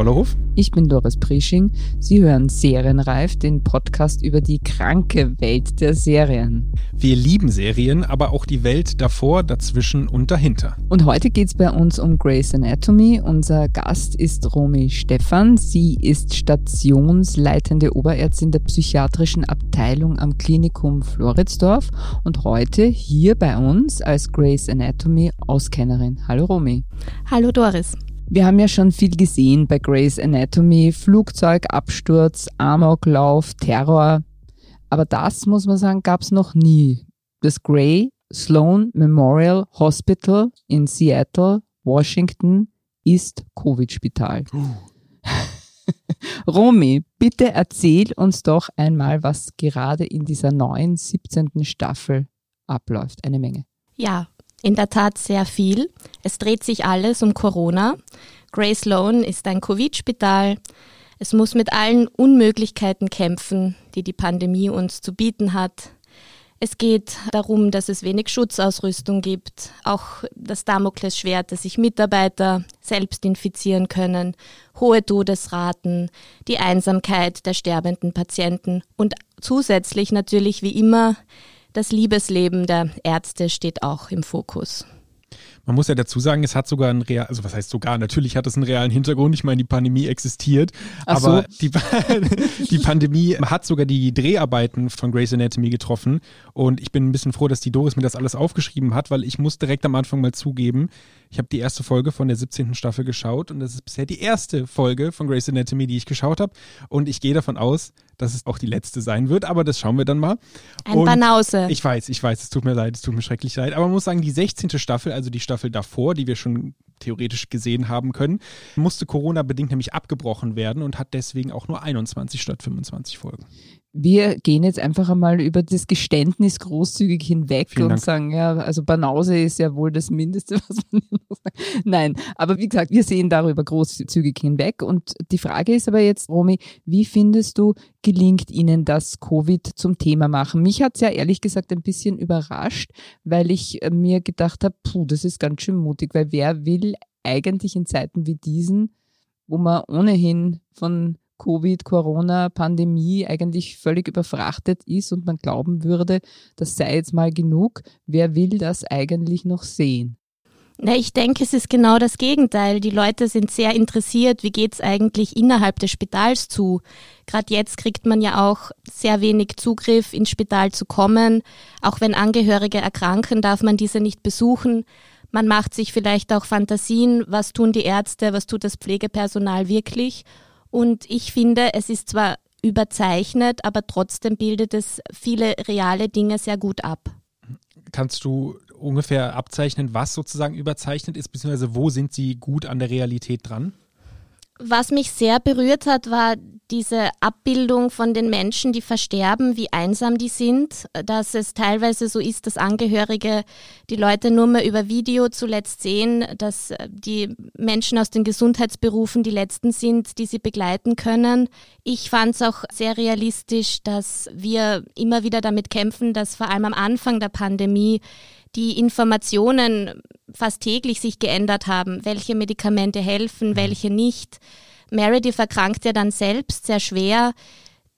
Ich bin Tom Pollerhof. Ich bin Doris Prisching. Sie hören Serienreif, den Podcast über die kranke Welt der Serien. Wir lieben Serien, aber auch die Welt davor, dazwischen und dahinter. Und heute geht es bei uns um Grey's Anatomy. Unser Gast ist Romy Stephan. Sie ist stationsleitende Oberärztin der psychiatrischen Abteilung am Klinikum Floridsdorf und heute hier bei uns als Grey's Anatomy Auskennerin. Hallo Romy. Hallo Doris. Wir haben ja schon viel gesehen bei Grey's Anatomy, Flugzeugabsturz, Amoklauf, Terror. Aber das, muss man sagen, gab es noch nie. Das Grey Sloan Memorial Hospital in Seattle, Washington, ist Covid-Spital. Romy, bitte erzähl uns doch einmal, was gerade in dieser neuen 17. Staffel abläuft. Eine Menge. Ja, in der Tat sehr viel. Es dreht sich alles um Corona. Grey Sloan ist ein Covid-Spital. Es muss mit allen Unmöglichkeiten kämpfen, die die Pandemie uns zu bieten hat. Es geht darum, dass es wenig Schutzausrüstung gibt, auch das Damoklesschwert, dass sich Mitarbeiter selbst infizieren können, hohe Todesraten, die Einsamkeit der sterbenden Patienten und zusätzlich natürlich wie immer das Liebesleben der Ärzte steht auch im Fokus. Man muss ja dazu sagen, es hat sogar einen real, also was heißt sogar, natürlich hat es einen realen Hintergrund. Ich meine, die Pandemie existiert, Ach aber so. die, die Pandemie hat sogar die Dreharbeiten von Grey's Anatomy getroffen. Und ich bin ein bisschen froh, dass die Doris mir das alles aufgeschrieben hat, weil ich muss direkt am Anfang mal zugeben, ich habe die erste Folge von der 17. Staffel geschaut und das ist bisher die erste Folge von Grey's Anatomy, die ich geschaut habe. Und ich gehe davon aus, dass es auch die letzte sein wird, aber das schauen wir dann mal. Ein Banause. Ich weiß, ich weiß, es tut mir leid, es tut mir schrecklich leid. Aber man muss sagen, die 16. Staffel, also die Staffel davor, die wir schon theoretisch gesehen haben können, musste Corona-bedingt nämlich abgebrochen werden und hat deswegen auch nur 21 statt 25 Folgen wir gehen jetzt einfach einmal über das Geständnis großzügig hinweg Vielen und Dank. sagen, ja, also Banause ist ja wohl das Mindeste, was man noch sagt. Nein, aber wie gesagt, wir sehen darüber großzügig hinweg. Und die Frage ist aber jetzt, Romy, wie findest du, gelingt Ihnen das Covid zum Thema machen? Mich hat es ja ehrlich gesagt ein bisschen überrascht, weil ich äh, mir gedacht habe, puh, das ist ganz schön mutig, weil wer will eigentlich in Zeiten wie diesen, wo man ohnehin von Covid, Corona, Pandemie eigentlich völlig überfrachtet ist und man glauben würde, das sei jetzt mal genug. Wer will das eigentlich noch sehen? Na, ich denke, es ist genau das Gegenteil. Die Leute sind sehr interessiert, wie geht es eigentlich innerhalb des Spitals zu. Gerade jetzt kriegt man ja auch sehr wenig Zugriff, ins Spital zu kommen. Auch wenn Angehörige erkranken, darf man diese nicht besuchen. Man macht sich vielleicht auch Fantasien, was tun die Ärzte, was tut das Pflegepersonal wirklich. Und ich finde, es ist zwar überzeichnet, aber trotzdem bildet es viele reale Dinge sehr gut ab. Kannst du ungefähr abzeichnen, was sozusagen überzeichnet ist, beziehungsweise wo sind sie gut an der Realität dran? Was mich sehr berührt hat, war diese Abbildung von den Menschen, die versterben, wie einsam die sind, dass es teilweise so ist, dass Angehörige die Leute nur mehr über Video zuletzt sehen, dass die Menschen aus den Gesundheitsberufen die letzten sind, die sie begleiten können. Ich fand es auch sehr realistisch, dass wir immer wieder damit kämpfen, dass vor allem am Anfang der Pandemie die Informationen fast täglich sich geändert haben, welche Medikamente helfen, mhm. welche nicht. Meredith erkrankt ja dann selbst sehr schwer.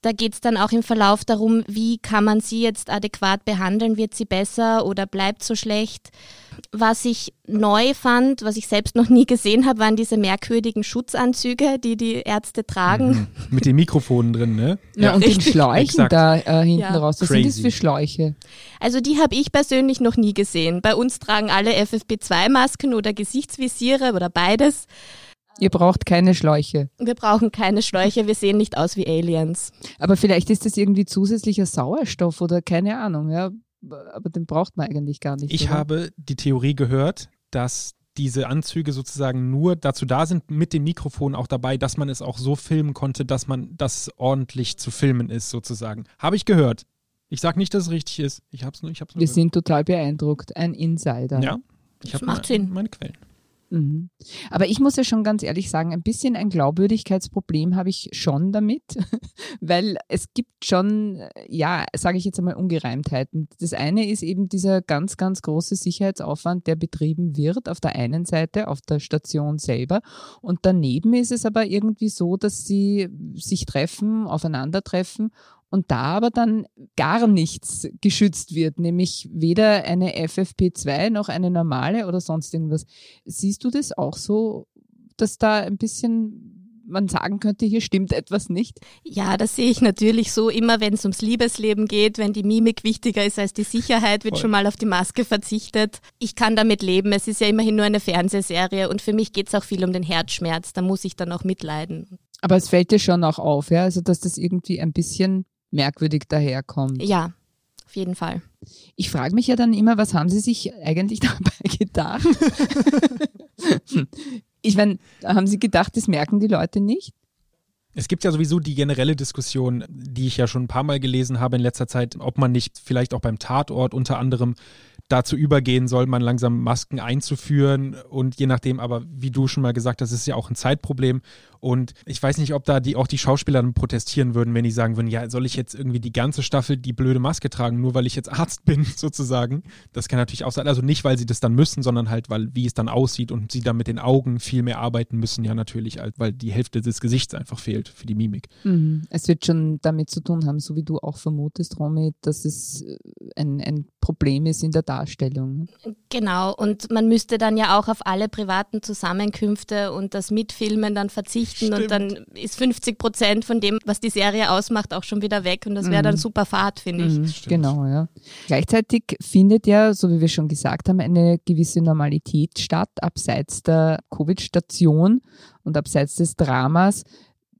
Da geht es dann auch im Verlauf darum, wie kann man sie jetzt adäquat behandeln, wird sie besser oder bleibt so schlecht. Was ich neu fand, was ich selbst noch nie gesehen habe, waren diese merkwürdigen Schutzanzüge, die die Ärzte tragen. Mhm. Mit den Mikrofonen drin, ne? Ja, ja und den Schläuchen Exakt. da äh, hinten ja. raus. Was Crazy. sind das für Schläuche? Also die habe ich persönlich noch nie gesehen. Bei uns tragen alle FFP2-Masken oder Gesichtsvisiere oder beides. Ihr braucht keine Schläuche. Wir brauchen keine Schläuche, wir sehen nicht aus wie Aliens. Aber vielleicht ist das irgendwie zusätzlicher Sauerstoff oder keine Ahnung, ja. Aber den braucht man eigentlich gar nicht. Ich oder? habe die Theorie gehört, dass diese Anzüge sozusagen nur dazu da sind, mit dem Mikrofon auch dabei, dass man es auch so filmen konnte, dass man das ordentlich zu filmen ist, sozusagen. Habe ich gehört. Ich sage nicht, dass es richtig ist. Ich hab's nur, ich hab's nur Wir sind total beeindruckt. Ein Insider. Ja, ich habe macht Sinn. meine Quellen. Mhm. Aber ich muss ja schon ganz ehrlich sagen, ein bisschen ein Glaubwürdigkeitsproblem habe ich schon damit, weil es gibt schon, ja, sage ich jetzt einmal, Ungereimtheiten. Das eine ist eben dieser ganz, ganz große Sicherheitsaufwand, der betrieben wird auf der einen Seite, auf der Station selber. Und daneben ist es aber irgendwie so, dass sie sich treffen, aufeinandertreffen und da aber dann gar nichts geschützt wird, nämlich weder eine FFP2 noch eine normale oder sonst irgendwas. Siehst du das auch so, dass da ein bisschen man sagen könnte, hier stimmt etwas nicht? Ja, das sehe ich natürlich so. Immer wenn es ums Liebesleben geht, wenn die Mimik wichtiger ist als die Sicherheit, wird Voll. schon mal auf die Maske verzichtet. Ich kann damit leben. Es ist ja immerhin nur eine Fernsehserie und für mich geht es auch viel um den Herzschmerz. Da muss ich dann auch mitleiden. Aber es fällt dir schon auch auf, ja, also dass das irgendwie ein bisschen merkwürdig daherkommt. Ja, auf jeden Fall. Ich frage mich ja dann immer, was haben Sie sich eigentlich dabei gedacht? ich meine, haben Sie gedacht, das merken die Leute nicht? Es gibt ja sowieso die generelle Diskussion, die ich ja schon ein paar Mal gelesen habe in letzter Zeit, ob man nicht vielleicht auch beim Tatort unter anderem dazu übergehen soll, man langsam Masken einzuführen und je nachdem, aber wie du schon mal gesagt hast, ist ja auch ein Zeitproblem und ich weiß nicht, ob da die, auch die Schauspieler dann protestieren würden, wenn die sagen würden, ja, soll ich jetzt irgendwie die ganze Staffel die blöde Maske tragen, nur weil ich jetzt Arzt bin, sozusagen. Das kann natürlich auch sein. Also nicht, weil sie das dann müssen, sondern halt, weil wie es dann aussieht und sie dann mit den Augen viel mehr arbeiten müssen, ja natürlich, weil die Hälfte des Gesichts einfach fehlt für die Mimik. Mhm. Es wird schon damit zu tun haben, so wie du auch vermutest, Romy, dass es äh, ein, ein Problem ist in der Darstellung. Genau, und man müsste dann ja auch auf alle privaten Zusammenkünfte und das Mitfilmen dann verzichten Stimmt. und dann ist 50 Prozent von dem, was die Serie ausmacht, auch schon wieder weg und das wäre dann mhm. super Fahrt, finde ich. Mhm, genau, ja. Gleichzeitig findet ja, so wie wir schon gesagt haben, eine gewisse Normalität statt, abseits der Covid-Station und abseits des Dramas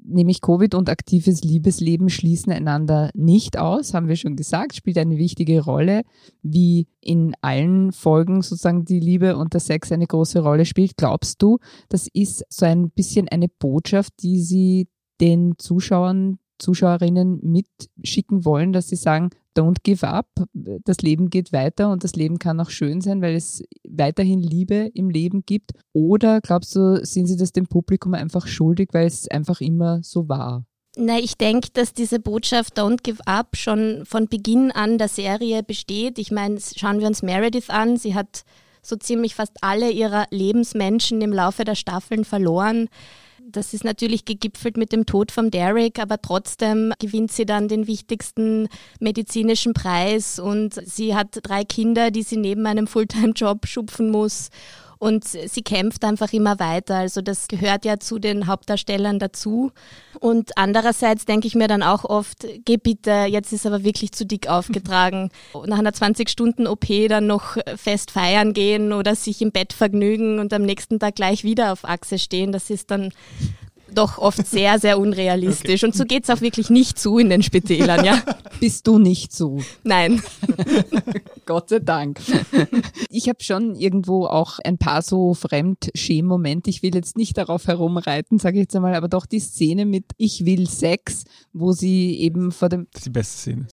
nämlich Covid und aktives Liebesleben schließen einander nicht aus, haben wir schon gesagt, spielt eine wichtige Rolle, wie in allen Folgen sozusagen die Liebe und der Sex eine große Rolle spielt. Glaubst du, das ist so ein bisschen eine Botschaft, die Sie den Zuschauern Zuschauerinnen mitschicken wollen, dass sie sagen, don't give up, das Leben geht weiter und das Leben kann auch schön sein, weil es weiterhin Liebe im Leben gibt? Oder glaubst du, sind sie das dem Publikum einfach schuldig, weil es einfach immer so war? Na, ich denke, dass diese Botschaft Don't Give Up schon von Beginn an der Serie besteht. Ich meine, schauen wir uns Meredith an. Sie hat so ziemlich fast alle ihrer Lebensmenschen im Laufe der Staffeln verloren. Das ist natürlich gegipfelt mit dem Tod von Derek, aber trotzdem gewinnt sie dann den wichtigsten medizinischen Preis und sie hat drei Kinder, die sie neben einem Fulltime-Job schupfen muss und sie kämpft einfach immer weiter. Also das gehört ja zu den Hauptdarstellern dazu. Und andererseits denke ich mir dann auch oft, geh bitte, jetzt ist aber wirklich zu dick aufgetragen. Nach einer 20-Stunden-OP dann noch fest feiern gehen oder sich im Bett vergnügen und am nächsten Tag gleich wieder auf Achse stehen. Das ist dann doch oft sehr, sehr unrealistisch. Okay. Und so geht es auch wirklich nicht zu in den Spitälern, ja. Bist du nicht so? Nein. Gott sei Dank. Ich habe schon irgendwo auch ein paar so Fremdschäm-Momente. Ich will jetzt nicht darauf herumreiten, sage ich jetzt einmal, aber doch die Szene mit Ich will Sex, wo sie eben vor dem. Das ist die beste Szene.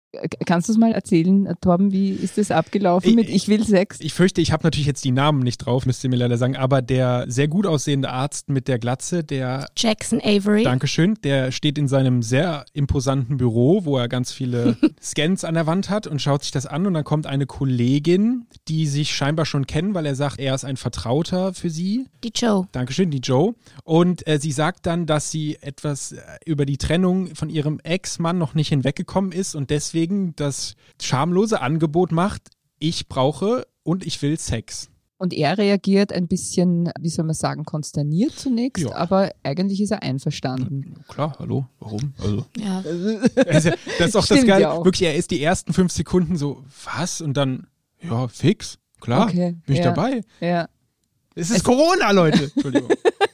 Kannst du es mal erzählen, Torben, wie ist das abgelaufen ich, mit Ich will Sex? Ich fürchte, ich habe natürlich jetzt die Namen nicht drauf, müsst ihr mir leider sagen, aber der sehr gut aussehende Arzt mit der Glatze, der Jackson Avery. Dankeschön, der steht in seinem sehr imposanten Büro, wo er ganz viele Scans an der Wand hat und schaut sich das an und dann kommt eine Kollegin, die sich scheinbar schon kennen, weil er sagt, er ist ein Vertrauter für sie. Die Joe. Dankeschön, die Joe. Und äh, sie sagt dann, dass sie etwas äh, über die Trennung von ihrem Ex-Mann noch nicht hinweggekommen ist und deswegen deswegen das schamlose Angebot macht, ich brauche und ich will Sex. Und er reagiert ein bisschen, wie soll man sagen, konsterniert zunächst, ja. aber eigentlich ist er einverstanden. Klar, hallo, warum? Also, ja. das ist auch das Geile. Ja Wirklich, er ist die ersten fünf Sekunden so, was? Und dann, ja, fix, klar, okay. bin ich dabei. Ja. Es ist es Corona, Leute. Entschuldigung.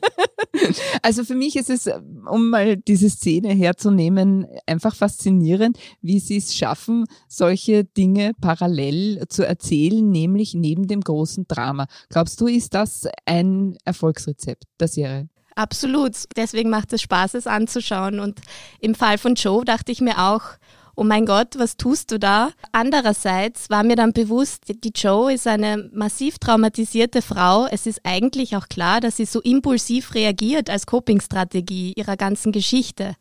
Also für mich ist es, um mal diese Szene herzunehmen, einfach faszinierend, wie sie es schaffen, solche Dinge parallel zu erzählen, nämlich neben dem großen Drama. Glaubst du, ist das ein Erfolgsrezept der Serie? Absolut. Deswegen macht es Spaß, es anzuschauen. Und im Fall von Joe dachte ich mir auch, oh mein Gott, was tust du da? Andererseits war mir dann bewusst, die Joe ist eine massiv traumatisierte Frau. Es ist eigentlich auch klar, dass sie so impulsiv reagiert als Copingstrategie ihrer ganzen Geschichte.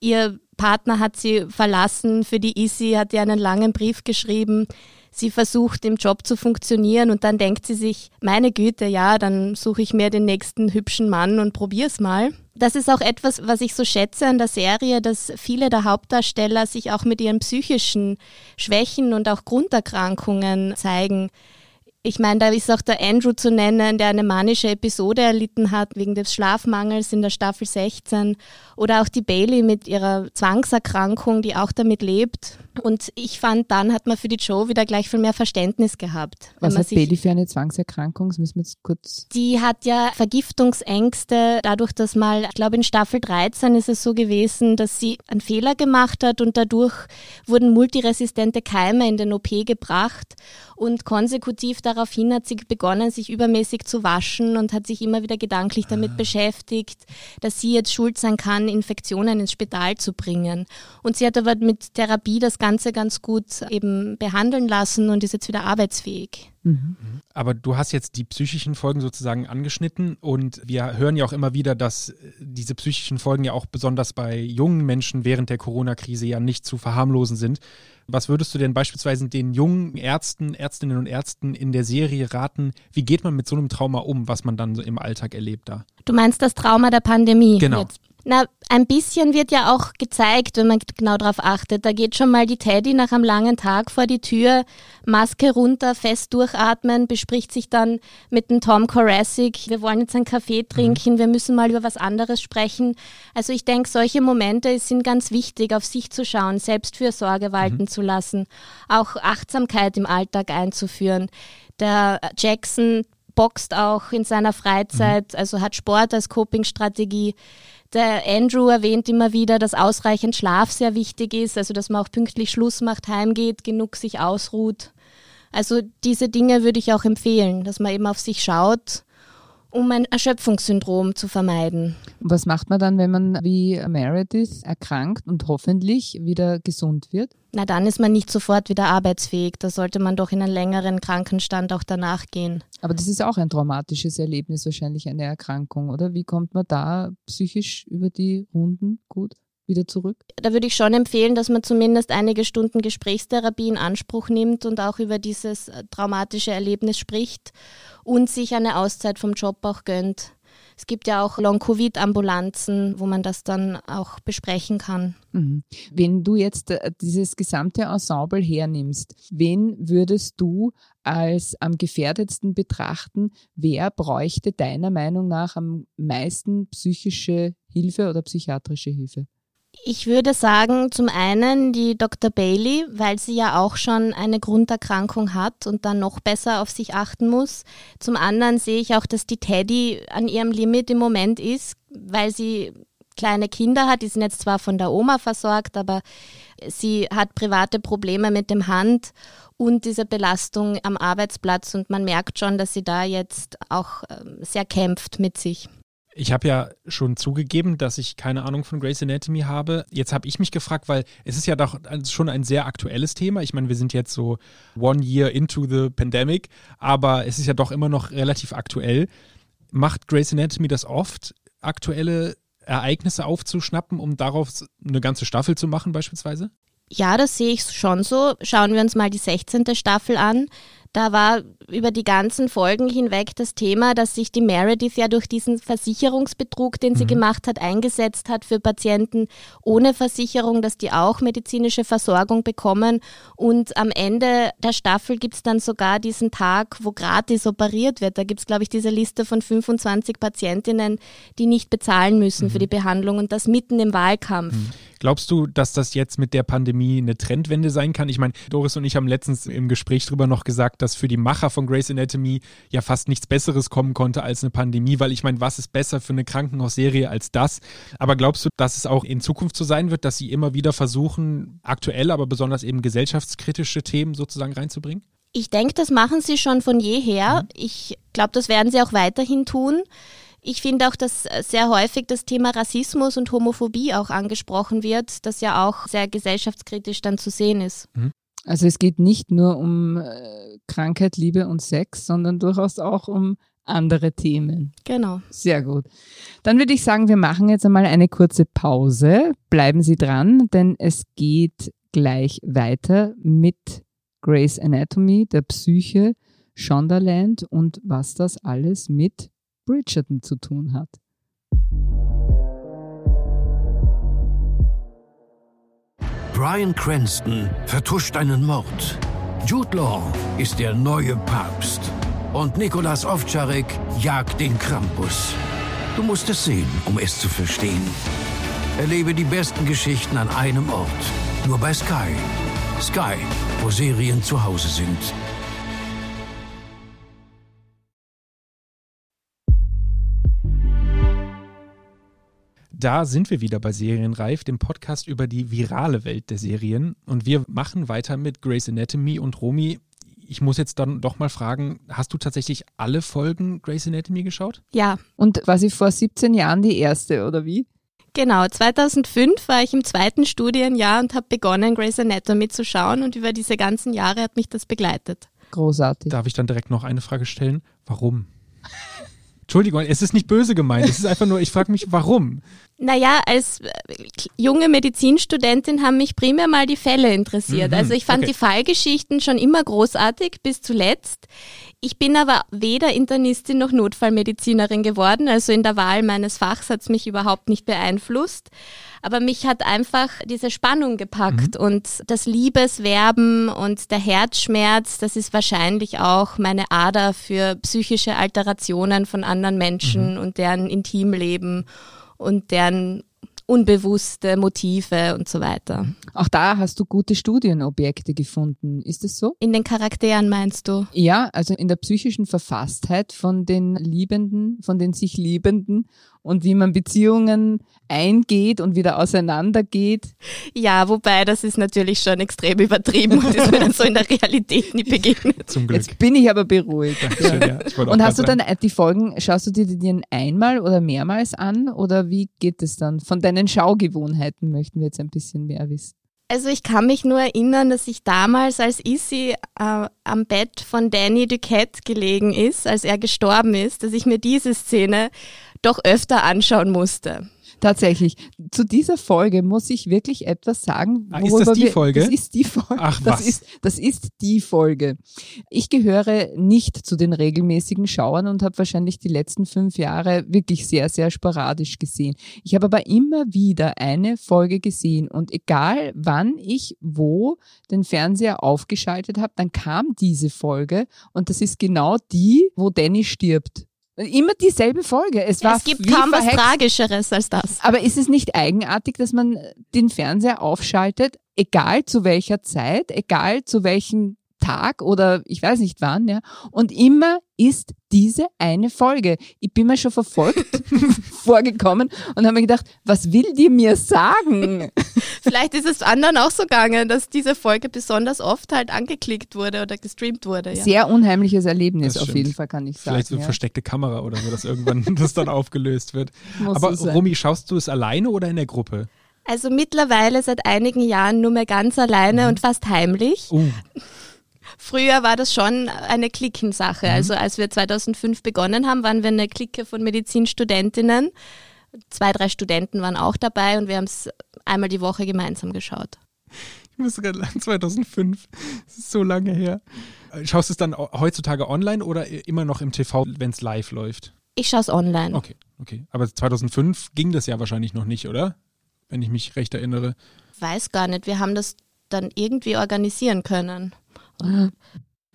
Ihr Partner hat sie verlassen, für die Issy hat ihr einen langen Brief geschrieben. Sie versucht im Job zu funktionieren und dann denkt sie sich, meine Güte, ja, dann suche ich mir den nächsten hübschen Mann und probier's mal. Das ist auch etwas, was ich so schätze an der Serie, dass viele der Hauptdarsteller sich auch mit ihren psychischen Schwächen und auch Grunderkrankungen zeigen. Ich meine, da ist auch der Andrew zu nennen, der eine manische Episode erlitten hat wegen des Schlafmangels in der Staffel 16. Oder auch die Bailey mit ihrer Zwangserkrankung, die auch damit lebt. Und ich fand, dann hat man für die Joe wieder gleich viel mehr Verständnis gehabt. Was hat Bailey für eine Zwangserkrankung? Das müssen wir jetzt kurz. Die hat ja Vergiftungsängste, dadurch, dass mal, ich glaube in Staffel 13 ist es so gewesen, dass sie einen Fehler gemacht hat und dadurch wurden multiresistente Keime in den OP gebracht und konsekutiv daraufhin hat sie begonnen, sich übermäßig zu waschen und hat sich immer wieder gedanklich damit ah. beschäftigt, dass sie jetzt schuld sein kann, Infektionen ins Spital zu bringen. Und sie hat aber mit Therapie das Ganze ganz gut eben behandeln lassen und ist jetzt wieder arbeitsfähig. Mhm. Aber du hast jetzt die psychischen Folgen sozusagen angeschnitten und wir hören ja auch immer wieder, dass diese psychischen Folgen ja auch besonders bei jungen Menschen während der Corona-Krise ja nicht zu verharmlosen sind. Was würdest du denn beispielsweise den jungen Ärzten, Ärztinnen und Ärzten in der Serie raten? Wie geht man mit so einem Trauma um, was man dann so im Alltag erlebt da? Du meinst das Trauma der Pandemie? Genau. Jetzt. Na, ein bisschen wird ja auch gezeigt, wenn man genau darauf achtet. Da geht schon mal die Teddy nach einem langen Tag vor die Tür, Maske runter, fest durchatmen, bespricht sich dann mit dem Tom Korassic, wir wollen jetzt einen Kaffee trinken, mhm. wir müssen mal über was anderes sprechen. Also ich denke, solche Momente sind ganz wichtig, auf sich zu schauen, Selbstfürsorge walten mhm. zu lassen, auch Achtsamkeit im Alltag einzuführen. Der Jackson boxt auch in seiner Freizeit, mhm. also hat Sport als Coping-Strategie. Der Andrew erwähnt immer wieder, dass ausreichend Schlaf sehr wichtig ist, also dass man auch pünktlich Schluss macht, heimgeht, genug sich ausruht. Also diese Dinge würde ich auch empfehlen, dass man eben auf sich schaut um ein Erschöpfungssyndrom zu vermeiden. Was macht man dann, wenn man wie Meredith erkrankt und hoffentlich wieder gesund wird? Na, dann ist man nicht sofort wieder arbeitsfähig. Da sollte man doch in einen längeren Krankenstand auch danach gehen. Aber das ist auch ein traumatisches Erlebnis, wahrscheinlich eine Erkrankung, oder? Wie kommt man da psychisch über die Runden gut? Wieder zurück? Da würde ich schon empfehlen, dass man zumindest einige Stunden Gesprächstherapie in Anspruch nimmt und auch über dieses äh, traumatische Erlebnis spricht und sich eine Auszeit vom Job auch gönnt. Es gibt ja auch Long-Covid-Ambulanzen, wo man das dann auch besprechen kann. Mhm. Wenn du jetzt äh, dieses gesamte Ensemble hernimmst, wen würdest du als am gefährdetsten betrachten? Wer bräuchte deiner Meinung nach am meisten psychische Hilfe oder psychiatrische Hilfe? Ich würde sagen, zum einen die Dr. Bailey, weil sie ja auch schon eine Grunderkrankung hat und dann noch besser auf sich achten muss. Zum anderen sehe ich auch, dass die Teddy an ihrem Limit im Moment ist, weil sie kleine Kinder hat. Die sind jetzt zwar von der Oma versorgt, aber sie hat private Probleme mit dem Hand und diese Belastung am Arbeitsplatz und man merkt schon, dass sie da jetzt auch ähm, sehr kämpft mit sich. Ich habe ja schon zugegeben, dass ich keine Ahnung von Grey's Anatomy habe. Jetzt habe ich mich gefragt, weil es ist ja doch schon ein sehr aktuelles Thema. Ich meine, wir sind jetzt so one year into the pandemic, aber es ist ja doch immer noch relativ aktuell. Macht Grey's Anatomy das oft, aktuelle Ereignisse aufzuschnappen, um darauf eine ganze Staffel zu machen beispielsweise? Ja, das sehe ich schon so. Schauen wir uns mal die 16. Staffel an. Da war über die ganzen Folgen hinweg das Thema, dass sich die Meredith ja durch diesen Versicherungsbetrug, den sie mhm. gemacht hat, eingesetzt hat für Patienten ohne Versicherung, dass die auch medizinische Versorgung bekommen. Und am Ende der Staffel gibt es dann sogar diesen Tag, wo gratis operiert wird. Da gibt es, glaube ich, diese Liste von 25 Patientinnen, die nicht bezahlen müssen mhm. für die Behandlung und das mitten im Wahlkampf. Mhm. Glaubst du, dass das jetzt mit der Pandemie eine Trendwende sein kann? Ich meine, Doris und ich haben letztens im Gespräch drüber noch gesagt, dass für die Macher von Grey's Anatomy ja fast nichts Besseres kommen konnte als eine Pandemie, weil ich meine, was ist besser für eine Krankenhausserie als das? Aber glaubst du, dass es auch in Zukunft so sein wird, dass sie immer wieder versuchen, aktuell, aber besonders eben gesellschaftskritische Themen sozusagen reinzubringen? Ich denke, das machen sie schon von jeher. Mhm. Ich glaube, das werden sie auch weiterhin tun. Ich finde auch, dass sehr häufig das Thema Rassismus und Homophobie auch angesprochen wird, das ja auch sehr gesellschaftskritisch dann zu sehen ist. Mhm. Also es geht nicht nur um äh, Krankheit, Liebe und Sex, sondern durchaus auch um andere Themen. Genau. Sehr gut. Dann würde ich sagen, wir machen jetzt einmal eine kurze Pause. Bleiben Sie dran, denn es geht gleich weiter mit Grace Anatomy, der Psyche, Shondaland und was das alles mit Bridgerton zu tun hat. Brian Cranston vertuscht einen Mord. Jude Law ist der neue Papst. Und Nikolas Ovtcharek jagt den Krampus. Du musst es sehen, um es zu verstehen. Erlebe die besten Geschichten an einem Ort. Nur bei Sky. Sky, wo Serien zu Hause sind. Da sind wir wieder bei Serienreif, dem Podcast über die virale Welt der Serien. Und wir machen weiter mit Grey's Anatomy und Romy. Ich muss jetzt dann doch mal fragen, hast du tatsächlich alle Folgen Grey's Anatomy geschaut? Ja. Und quasi vor 17 Jahren die erste, oder wie? Genau, 2005 war ich im zweiten Studienjahr und habe begonnen, Grey's Anatomy zu schauen und über diese ganzen Jahre hat mich das begleitet. Großartig. Darf ich dann direkt noch eine Frage stellen? Warum? Entschuldigung, es ist nicht böse gemeint. Es ist einfach nur, ich frage mich, warum? Naja, als äh, junge Medizinstudentin haben mich primär mal die Fälle interessiert. Mhm, also ich fand okay. die Fallgeschichten schon immer großartig bis zuletzt. Ich bin aber weder Internistin noch Notfallmedizinerin geworden. Also in der Wahl meines Fachs hat es mich überhaupt nicht beeinflusst. Aber mich hat einfach diese Spannung gepackt mhm. und das Liebeswerben und der Herzschmerz, das ist wahrscheinlich auch meine Ader für psychische Alterationen von anderen Menschen mhm. und deren Intimleben und deren unbewusste Motive und so weiter. Auch da hast du gute Studienobjekte gefunden, ist es so? In den Charakteren meinst du? Ja, also in der psychischen Verfasstheit von den Liebenden, von den sich Liebenden und wie man Beziehungen eingeht und wieder auseinandergeht. Ja, wobei das ist natürlich schon extrem übertrieben und ist mir dann so in der Realität nie begegnet. Zum Glück. Jetzt bin ich aber beruhigt. Dankeschön, ja. Und hast du dann die Folgen, schaust du dir die einmal oder mehrmals an oder wie geht es dann? Von deinen Schaugewohnheiten möchten wir jetzt ein bisschen mehr wissen. Also ich kann mich nur erinnern, dass ich damals, als Issy äh, am Bett von Danny Duquette gelegen ist, als er gestorben ist, dass ich mir diese Szene doch öfter anschauen musste. Tatsächlich. Zu dieser Folge muss ich wirklich etwas sagen. Ah, ist das die wir, Folge? Das ist die Folge. Ach, das was? Ist, das ist die Folge. Ich gehöre nicht zu den regelmäßigen Schauern und habe wahrscheinlich die letzten fünf Jahre wirklich sehr, sehr sporadisch gesehen. Ich habe aber immer wieder eine Folge gesehen und egal wann ich wo den Fernseher aufgeschaltet habe, dann kam diese Folge und das ist genau die, wo Danny stirbt. Immer dieselbe Folge. Es, war es gibt kaum verhext. was Tragischeres als das. Aber ist es nicht eigenartig, dass man den Fernseher aufschaltet, egal zu welcher Zeit, egal zu welchem Tag oder ich weiß nicht wann, ja. Und immer ist diese eine Folge. Ich bin mir schon verfolgt vorgekommen und habe mir gedacht, was will die mir sagen? Vielleicht ist es anderen auch so gegangen, dass diese Folge besonders oft halt angeklickt wurde oder gestreamt wurde. Ja. Sehr unheimliches Erlebnis auf jeden Fall, kann ich sagen. Vielleicht so eine ja. versteckte Kamera oder so, dass irgendwann das dann aufgelöst wird. Muss Aber so Romy, schaust du es alleine oder in der Gruppe? Also mittlerweile seit einigen Jahren nur mehr ganz alleine mhm. und fast heimlich. Uh. Früher war das schon eine Klickensache. Mhm. Also als wir 2005 begonnen haben, waren wir eine Clique von Medizinstudentinnen. Zwei, drei Studenten waren auch dabei und wir haben es einmal die Woche gemeinsam geschaut. Ich muss gerade sagen, 2005, das ist so lange her. Schaust du es dann heutzutage online oder immer noch im TV, wenn es live läuft? Ich schaue es online. Okay, okay. Aber 2005 ging das ja wahrscheinlich noch nicht, oder? Wenn ich mich recht erinnere. Weiß gar nicht. Wir haben das dann irgendwie organisieren können.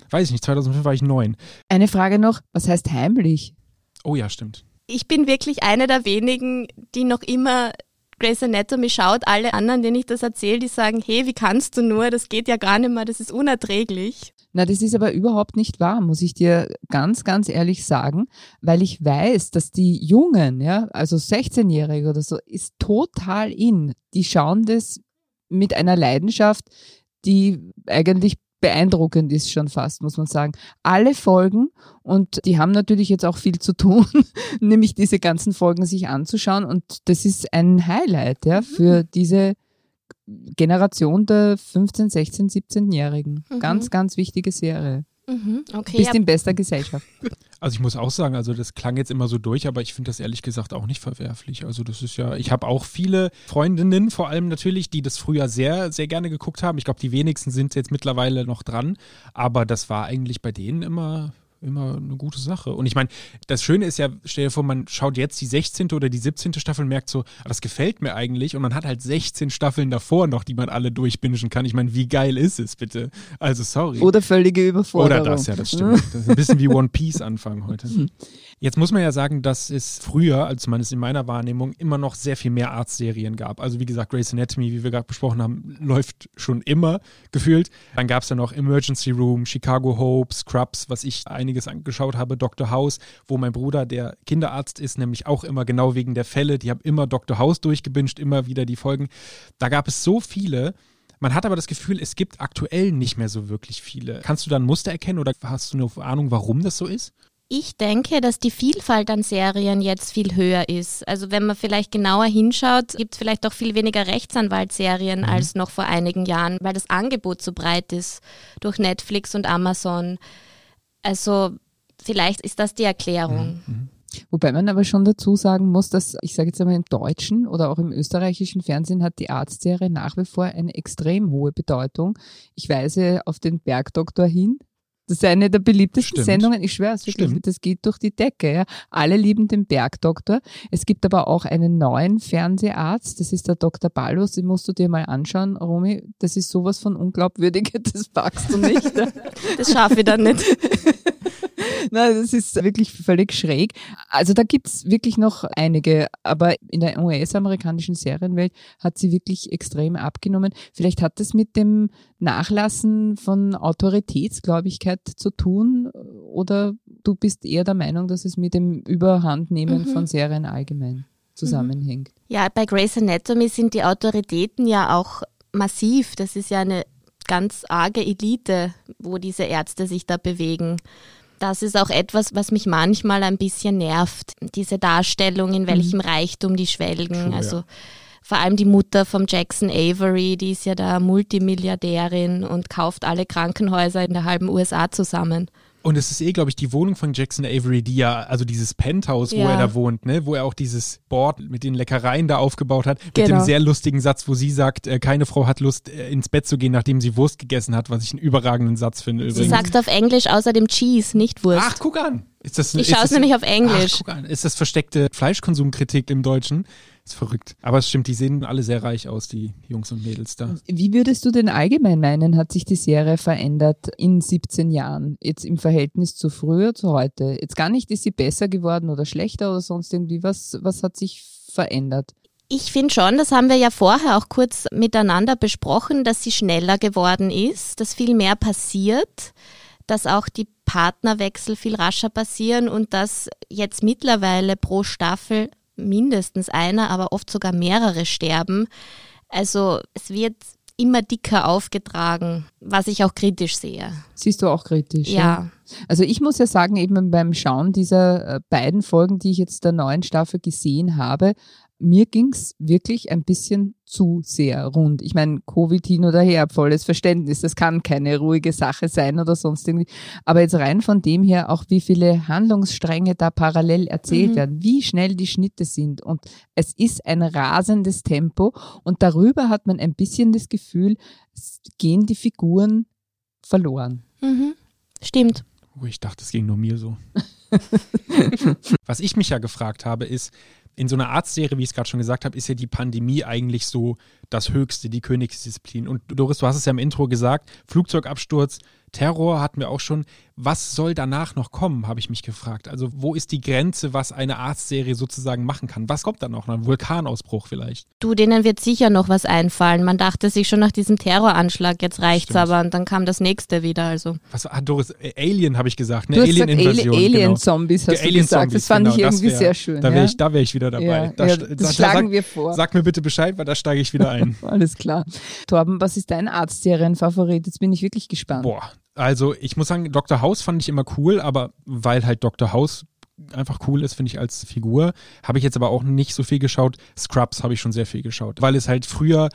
Weiß ich nicht, 2005 war ich neun. Eine Frage noch, was heißt heimlich? Oh ja, stimmt. Ich bin wirklich eine der wenigen, die noch immer Grey's Anatomy schaut. Alle anderen, denen ich das erzähle, die sagen, hey, wie kannst du nur, das geht ja gar nicht mehr, das ist unerträglich. Na, das ist aber überhaupt nicht wahr, muss ich dir ganz, ganz ehrlich sagen, weil ich weiß, dass die Jungen, ja, also 16-Jährige oder so, ist total in. Die schauen das mit einer Leidenschaft, die eigentlich beeindruckend ist schon fast, muss man sagen. Alle Folgen und die haben natürlich jetzt auch viel zu tun, nämlich diese ganzen Folgen sich anzuschauen und das ist ein Highlight ja, für mhm. diese Generation der 15, 16, 17-Jährigen. Mhm. Ganz, ganz wichtige Serie. Mhm, okay, Bist ja. in bester Gesellschaft. Also ich muss auch sagen, also das klang jetzt immer so durch, aber ich finde das ehrlich gesagt auch nicht verwerflich. Also das ist ja, ich habe auch viele Freundinnen, vor allem natürlich, die das früher sehr, sehr gerne geguckt haben. Ich glaube, die wenigsten sind jetzt mittlerweile noch dran, aber das war eigentlich bei denen immer immer eine gute Sache. Und ich meine, das Schöne ist ja, stell dir vor, man schaut jetzt die 16. oder die 17. Staffel und merkt so, ah, das gefällt mir eigentlich. Und man hat halt 16 Staffeln davor noch, die man alle durchbingen kann. Ich meine, wie geil ist es bitte? Also sorry. Oder völlige Überforderung. Oder das, ja, das stimmt. Das ist ein bisschen wie One Piece anfangen heute. Jetzt muss man ja sagen, dass es früher, also zumindest in meiner Wahrnehmung, immer noch sehr viel mehr Arztserien gab. Also wie gesagt, Grey's Anatomy, wie wir gerade besprochen haben, läuft schon immer gefühlt. Dann gab es ja noch Emergency Room, Chicago Hope, Scrubs, was ich einiges angeschaut habe, Dr. House, wo mein Bruder, der Kinderarzt ist, nämlich auch immer genau wegen der Fälle, die haben immer Dr. House durchgebinscht, immer wieder die Folgen. Da gab es so viele. Man hat aber das Gefühl, es gibt aktuell nicht mehr so wirklich viele. Kannst du da ein Muster erkennen oder hast du eine Ahnung, warum das so ist? Ich denke, dass die Vielfalt an Serien jetzt viel höher ist. Also wenn man vielleicht genauer hinschaut, gibt es vielleicht auch viel weniger Rechtsanwaltsserien mhm. als noch vor einigen Jahren, weil das Angebot so breit ist durch Netflix und Amazon. Also vielleicht ist das die Erklärung. Mhm. mhm. Wobei man aber schon dazu sagen muss, dass, ich sage jetzt einmal im deutschen oder auch im österreichischen Fernsehen hat die Arztserie nach wie vor eine extrem hohe Bedeutung. Ich weise auf den Bergdoktor hin, das ist eine der beliebtesten Stimmt. Sendungen. Ich schwöre es wirklich, Stimmt. das geht durch die Decke. Ja. Alle lieben den Bergdoktor. Es gibt aber auch einen neuen Fernseharzt, das ist der Dr. Ballos, den musst du dir mal anschauen, Romy. Das ist sowas von unglaubwürdig, das packst du nicht. das schaffe ich dann nicht. Nein, das ist wirklich völlig schräg. Also da gibt's wirklich noch einige, aber in der US-amerikanischen Serienwelt hat sie wirklich extrem abgenommen. Vielleicht hat das mit dem Nachlassen von Autoritätsgläubigkeit zu tun oder du bist eher der Meinung, dass es mit dem Überhandnehmen mhm. von Serien allgemein zusammenhängt? Ja, bei Grey's Anatomy sind die Autoritäten ja auch massiv. Das ist ja eine ganz arge Elite, wo diese Ärzte sich da bewegen. Das ist auch etwas, was mich manchmal ein bisschen nervt. Diese Darstellung, in welchem mhm. Reichtum die schwelgen. True, also ja. vor allem die Mutter vom Jackson Avery, die ist ja da Multimilliardärin und kauft alle Krankenhäuser in der halben USA zusammen. Und es ist eh, glaube ich, die Wohnung von Jackson Avery, die ja, also dieses Penthouse, ja. wo er da wohnt, ne, wo er auch dieses Board mit den Leckereien da aufgebaut hat, genau. mit dem genau. sehr lustigen Satz, wo sie sagt, äh, keine Frau hat Lust, äh, ins Bett zu gehen, nachdem sie Wurst gegessen hat, was ich einen überragenden Satz finde. Sie sagt auf Englisch außerdem Cheese, nicht Wurst. Ach, guck an. Ist das, ich schaue es nämlich auf Englisch. Ach, guck an. Ist das versteckte Fleischkonsumkritik im Deutschen? Ist verrückt. Aber es stimmt, die sehen alle sehr reich aus, die Jungs und Mädels da. Wie würdest du denn allgemein meinen, hat sich die Serie verändert in 17 Jahren? Jetzt im Verhältnis zu früher, zu heute? Jetzt gar nicht, ist sie besser geworden oder schlechter oder sonst irgendwie? Was, was hat sich verändert? Ich finde schon, das haben wir ja vorher auch kurz miteinander besprochen, dass sie schneller geworden ist, dass viel mehr passiert, dass auch die Partnerwechsel viel rascher passieren und dass jetzt mittlerweile pro Staffel mindestens einer, aber oft sogar mehrere sterben. Also es wird immer dicker aufgetragen, was ich auch kritisch sehe. Siehst du auch kritisch? Ja. ja. Also ich muss ja sagen, eben beim Schauen dieser äh, beiden Folgen, die ich jetzt der neuen Staffel gesehen habe, mir ging's wirklich ein bisschen zu sehr rund. Ich meine, Covid hin oder her, volles Verständnis, das kann keine ruhige Sache sein oder sonst irgendwie. Aber jetzt rein von dem her auch, wie viele Handlungsstränge da parallel erzählt mhm. werden, wie schnell die Schnitte sind. Und es ist ein rasendes Tempo. Und darüber hat man ein bisschen das Gefühl, es gehen die Figuren verloren. Mhm. Stimmt. Oh, ich dachte, es ging nur mir so. Was ich mich ja gefragt habe, ist, in so einer Arztserie, wie ich es gerade schon gesagt habe, ist ja die Pandemie eigentlich so das Höchste, die Königsdisziplin. Und Doris, du hast es ja im Intro gesagt, Flugzeugabsturz, Terror hatten wir auch schon. Was soll danach noch kommen, habe ich mich gefragt. Also wo ist die Grenze, was eine Arztserie sozusagen machen kann? Was kommt dann noch? Ein Vulkanausbruch vielleicht? Du, denen wird sicher noch was einfallen. Man dachte sich schon nach diesem Terroranschlag, jetzt reicht's Stimmt. aber und dann kam das nächste wieder. Also. Was war, ah, Doris, Alien habe ich gesagt, eine Alien-Invasion. Alien-Zombies genau. hast Alien du gesagt. Das fand genau, ich irgendwie wär, sehr schön. Da wäre ich, wär ich wieder dabei. Ja, da, ja, das da, schlagen da, wir vor. Sag mir bitte Bescheid, weil da steige ich wieder ein. Alles klar. Torben, was ist dein Arztserienfavorit? Jetzt bin ich wirklich gespannt. Boah, also ich muss sagen, Dr. House fand ich immer cool, aber weil halt Dr. House einfach cool ist, finde ich als Figur, habe ich jetzt aber auch nicht so viel geschaut. Scrubs habe ich schon sehr viel geschaut, weil es halt früher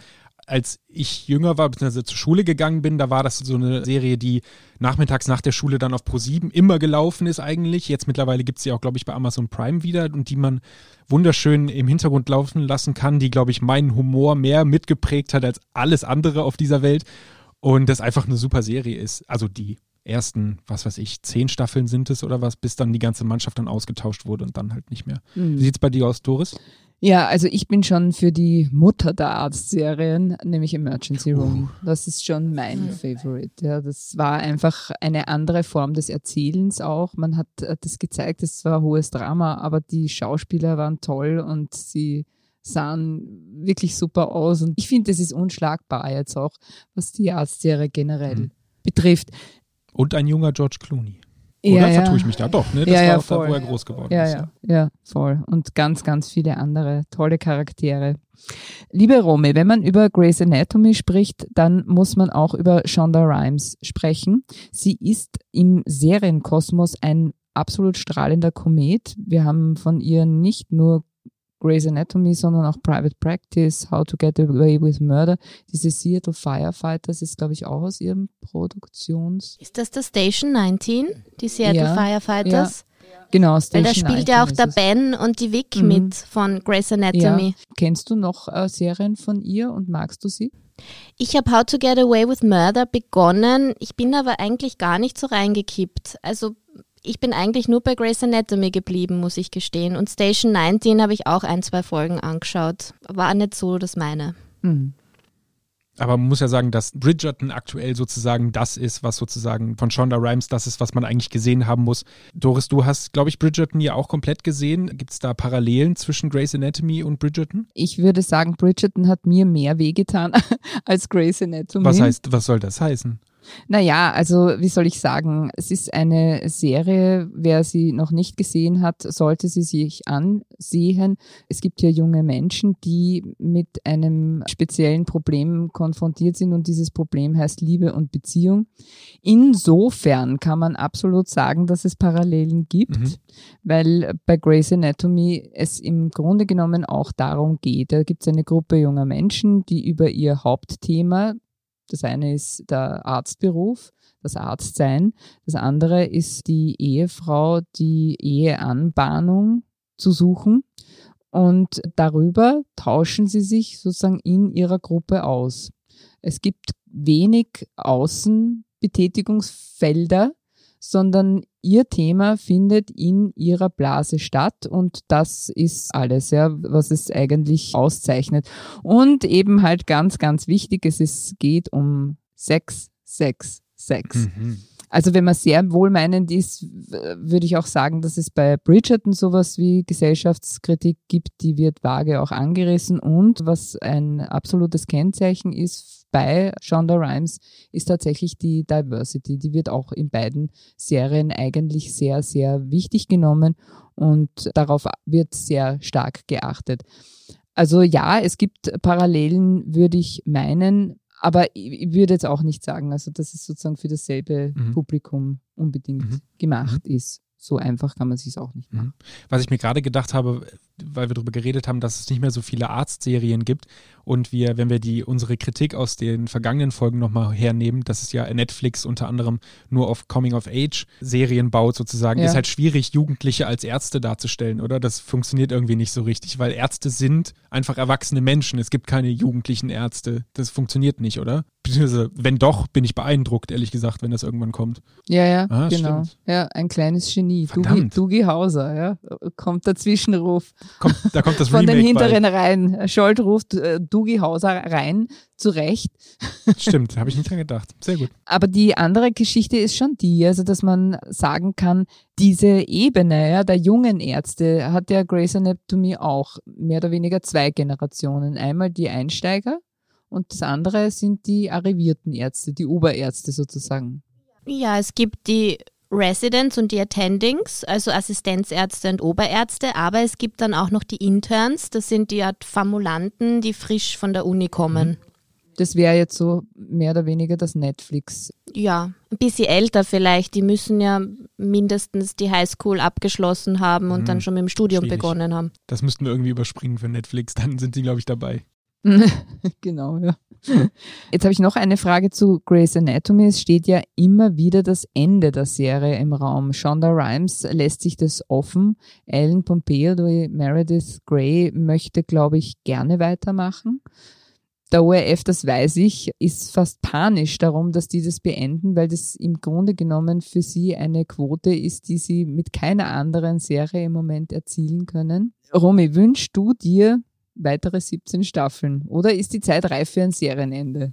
als ich jünger war, beziehungsweise zur Schule gegangen bin, da war das so eine Serie, die nachmittags nach der Schule dann auf Pro7 immer gelaufen ist eigentlich. Jetzt mittlerweile gibt es sie auch, glaube ich, bei Amazon Prime wieder und die man wunderschön im Hintergrund laufen lassen kann, die, glaube ich, meinen Humor mehr mitgeprägt hat als alles andere auf dieser Welt und das einfach eine super Serie ist. Also die ersten, was weiß ich, zehn Staffeln sind es oder was, bis dann die ganze Mannschaft dann ausgetauscht wurde und dann halt nicht mehr. Mhm. Wie sieht's bei dir aus, Doris? Ja, also ich bin schon für die Mutter der Arztserien, nämlich Emergency Room. Uh. Das ist schon mein mhm. Favorite. Ja, das war einfach eine andere Form des Erzählens auch. Man hat äh, das gezeigt, es war hohes Drama, aber die Schauspieler waren toll und sie sahen wirklich super aus. Und ich finde, es ist unschlagbar jetzt auch, was die Arztserie generell mhm. betrifft. Und ein junger George Clooney. Oder ja, vertue ich mich da? Doch, ne? Das ja, war ja, auch voll. da, wo er groß geworden ja, ist. Ja. ja, voll. Und ganz, ganz viele andere tolle Charaktere. Liebe Romy, wenn man über Grey's Anatomy spricht, dann muss man auch über Shonda Rhimes sprechen. Sie ist im Serienkosmos ein absolut strahlender Komet. Wir haben von ihr nicht nur Grey's Anatomy, sondern auch Private Practice, How to Get Away with Murder. Diese Seattle Firefighters ist, glaube ich, auch aus ihrem Produktions... Ist das der Station 19, die Seattle ja, Firefighters? Ja. Genau, Station Weil da spielt ja auch der Ben und die Vic mhm. mit von Grey's Anatomy. Ja. Kennst du noch äh, Serien von ihr und magst du sie? Ich habe How to Get Away with Murder begonnen. Ich bin aber eigentlich gar nicht so reingekippt. Also ich bin eigentlich nur bei Grey's Anatomy geblieben, muss ich gestehen. Und Station 19 habe ich auch ein, zwei Folgen angeschaut. War nicht so das meine. Mhm. Aber man muss ja sagen, dass Bridgerton aktuell sozusagen das ist, was sozusagen von Shonda Rhimes das ist, was man eigentlich gesehen haben muss. Doris, du hast, glaube ich, Bridgerton ja auch komplett gesehen. Gibt es da Parallelen zwischen Grey's Anatomy und Bridgerton? Ich würde sagen, Bridgerton hat mir mehr wehgetan als Grey's Anatomy. Was heißt, was soll das heißen? Naja, also wie soll ich sagen, es ist eine Serie, wer sie noch nicht gesehen hat, sollte sie sich ansehen. Es gibt hier junge Menschen, die mit einem speziellen Problem konfrontiert sind und dieses Problem heißt Liebe und Beziehung. Insofern kann man absolut sagen, dass es Parallelen gibt, mhm. weil bei Grey's Anatomy es im Grunde genommen auch darum geht. Da gibt es eine Gruppe junger Menschen, die über ihr Hauptthema, das eine ist der Arztberuf, das Arztsein. Das andere ist die Ehefrau, die Eheanbahnung zu suchen. Und darüber tauschen sie sich sozusagen in ihrer Gruppe aus. Es gibt wenig Außenbetätigungsfelder, sondern ihr Thema findet in ihrer Blase statt und das ist alles, ja, was es eigentlich auszeichnet. Und eben halt ganz, ganz wichtig, es ist, geht um Sex, Sex, Sex. Mhm. Also wenn man sehr wohlmeinend ist, würde ich auch sagen, dass es bei Bridgerton sowas wie Gesellschaftskritik gibt, die wird vage auch angerissen. Und was ein absolutes Kennzeichen ist bei Shonda Rhimes, ist tatsächlich die Diversity. Die wird auch in beiden Serien eigentlich sehr, sehr wichtig genommen und darauf wird sehr stark geachtet. Also ja, es gibt Parallelen, würde ich meinen, aber ich würde jetzt auch nicht sagen, also dass es sozusagen für dasselbe mhm. Publikum unbedingt mhm. gemacht mhm. ist so einfach kann man sich auch nicht machen. Mhm. Was ich mir gerade gedacht habe, weil wir darüber geredet haben, dass es nicht mehr so viele Arztserien gibt und wir, wenn wir die unsere Kritik aus den vergangenen Folgen nochmal hernehmen, dass es ja Netflix unter anderem nur auf Coming-of-Age-Serien baut sozusagen, ja. ist halt schwierig, Jugendliche als Ärzte darzustellen, oder? Das funktioniert irgendwie nicht so richtig, weil Ärzte sind einfach erwachsene Menschen. Es gibt keine jugendlichen Ärzte. Das funktioniert nicht, oder? Beziehungsweise wenn doch, bin ich beeindruckt, ehrlich gesagt, wenn das irgendwann kommt. Ja, ja, ah, genau. Stimmt. Ja, ein kleines Genie. Dugi, Dugi Hauser, ja, kommt der Zwischenruf. Kommt, da kommt das Von Remake den hinteren bei. Reihen. Scholt ruft äh, Dugi Hauser rein, zu Recht. Stimmt, habe ich nicht dran gedacht. Sehr gut. Aber die andere Geschichte ist schon die, also dass man sagen kann, diese Ebene ja, der jungen Ärzte hat ja Grey's Anatomy auch mehr oder weniger zwei Generationen. Einmal die Einsteiger, und das andere sind die arrivierten Ärzte, die Oberärzte sozusagen. Ja, es gibt die Residents und die Attendings, also Assistenzärzte und Oberärzte, aber es gibt dann auch noch die Interns, das sind die Art Formulanten, die frisch von der Uni kommen. Das wäre jetzt so mehr oder weniger das Netflix. Ja, ein bisschen älter vielleicht. Die müssen ja mindestens die Highschool abgeschlossen haben und mhm. dann schon mit dem Studium Schwierig. begonnen haben. Das müssten wir irgendwie überspringen für Netflix, dann sind sie, glaube ich, dabei. genau, ja. Jetzt habe ich noch eine Frage zu Grey's Anatomy. Es steht ja immer wieder das Ende der Serie im Raum. Shonda Rhimes lässt sich das offen. Ellen Pompeo, Meredith Grey, möchte, glaube ich, gerne weitermachen. Der ORF, das weiß ich, ist fast panisch darum, dass die das beenden, weil das im Grunde genommen für sie eine Quote ist, die sie mit keiner anderen Serie im Moment erzielen können. Romy, wünschst du dir weitere 17 Staffeln? Oder ist die Zeit reif für ein Serienende?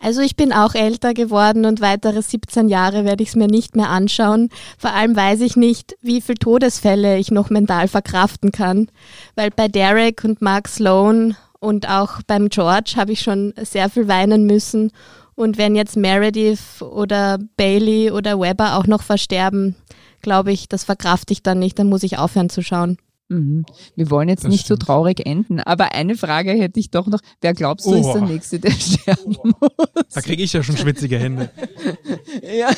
Also ich bin auch älter geworden und weitere 17 Jahre werde ich es mir nicht mehr anschauen. Vor allem weiß ich nicht, wie viele Todesfälle ich noch mental verkraften kann. Weil bei Derek und Mark Sloan und auch beim George habe ich schon sehr viel weinen müssen. Und wenn jetzt Meredith oder Bailey oder Weber auch noch versterben, glaube ich, das verkrafte ich dann nicht, dann muss ich aufhören zu schauen. Mhm. Wir wollen jetzt das nicht stimmt. so traurig enden, aber eine Frage hätte ich doch noch. Wer glaubst du oh. ist der Nächste, der sterben muss? Da kriege ich ja schon schwitzige Hände. ja.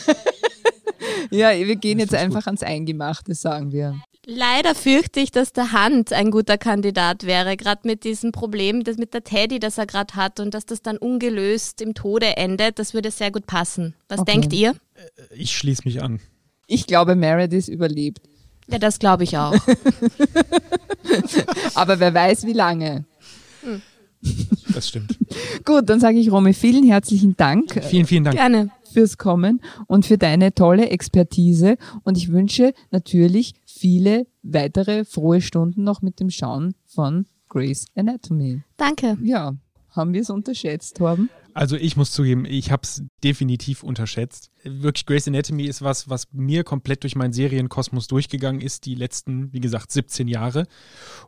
ja, wir gehen jetzt einfach gut. ans Eingemachte, sagen wir. Leider fürchte ich, dass der Hand ein guter Kandidat wäre, gerade mit diesem Problem, das mit der Teddy, das er gerade hat und dass das dann ungelöst im Tode endet, das würde sehr gut passen. Was okay. denkt ihr? Äh, ich schließe mich an. Ich glaube, Meredith überlebt. Ja, das glaube ich auch. Aber wer weiß, wie lange. Das stimmt. Gut, dann sage ich Romy, vielen herzlichen Dank. Vielen, vielen Dank. Gerne. Fürs Kommen und für deine tolle Expertise. Und ich wünsche natürlich viele weitere frohe Stunden noch mit dem Schauen von Grace Anatomy. Danke. Ja, haben wir es unterschätzt, Torben? Also ich muss zugeben, ich habe es definitiv unterschätzt. Wirklich, Grey's Anatomy ist was, was mir komplett durch meinen Serienkosmos durchgegangen ist, die letzten, wie gesagt, 17 Jahre.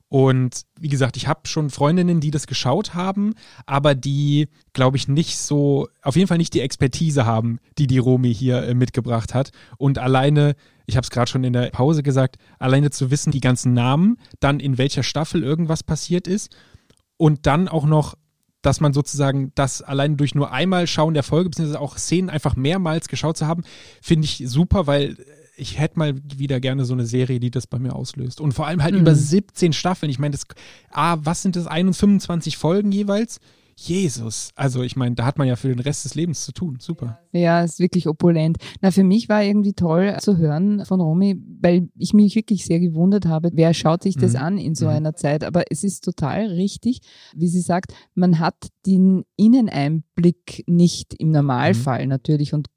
Und wie gesagt, ich habe schon Freundinnen, die das geschaut haben, aber die, glaube ich, nicht so, auf jeden Fall nicht die Expertise haben, die die Romy hier äh, mitgebracht hat. Und alleine ich habe es gerade schon in der Pause gesagt, alleine zu wissen, die ganzen Namen, dann in welcher Staffel irgendwas passiert ist und dann auch noch dass man sozusagen das allein durch nur einmal Schauen der Folge, beziehungsweise auch Szenen einfach mehrmals geschaut zu haben, finde ich super, weil ich hätte mal wieder gerne so eine Serie, die das bei mir auslöst. Und vor allem halt mhm. über 17 Staffeln. Ich meine, das, ah, was sind das, 21 Folgen jeweils? Jesus, also ich meine, da hat man ja für den Rest des Lebens zu tun. Super. Ja, ist wirklich opulent. Na, für mich war irgendwie toll zu hören von Romy, weil ich mich wirklich sehr gewundert habe, wer schaut sich das mhm. an in so mhm. einer Zeit. Aber es ist total richtig, wie sie sagt, man hat den Inneneinblick nicht im Normalfall mhm. natürlich und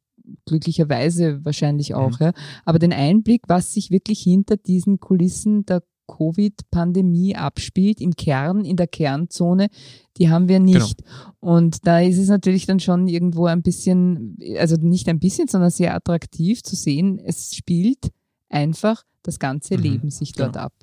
glücklicherweise wahrscheinlich auch, mhm. ja. Aber den Einblick, was sich wirklich hinter diesen Kulissen der Covid-Pandemie abspielt, im Kern, in der Kernzone, die haben wir nicht. Genau. Und da ist es natürlich dann schon irgendwo ein bisschen, also nicht ein bisschen, sondern sehr attraktiv zu sehen, es spielt einfach das ganze mhm. Leben sich dort genau. ab.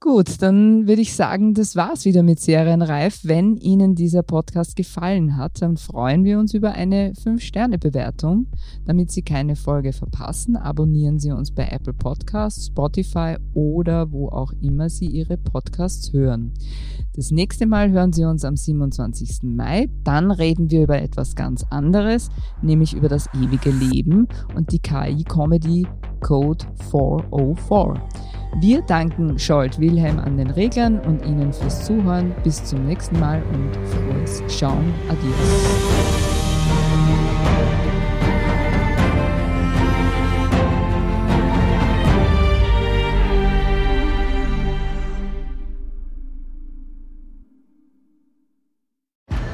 Gut, dann würde ich sagen, das war's wieder mit Serienreif. Wenn Ihnen dieser Podcast gefallen hat, dann freuen wir uns über eine 5-Sterne-Bewertung. Damit Sie keine Folge verpassen, abonnieren Sie uns bei Apple Podcasts, Spotify oder wo auch immer Sie Ihre Podcasts hören. Das nächste Mal hören Sie uns am 27. Mai. Dann reden wir über etwas ganz anderes, nämlich über das ewige Leben und die KI-Comedy Code 404. Wir danken Scholt Wilhelm an den Reglern und Ihnen fürs Zuhören. Bis zum nächsten Mal und frohes Schauen. Adios.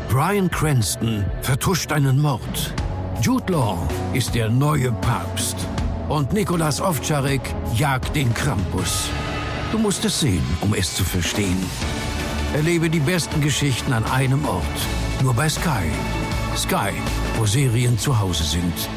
Brian Cranston vertuscht einen Mord. Jude Law ist der neue Papst. Und Nikolas Ovtcharek jagt den Krampus. Du musst es sehen, um es zu verstehen. Erlebe die besten Geschichten an einem Ort. Nur bei Sky. Sky, wo Serien zu Hause sind.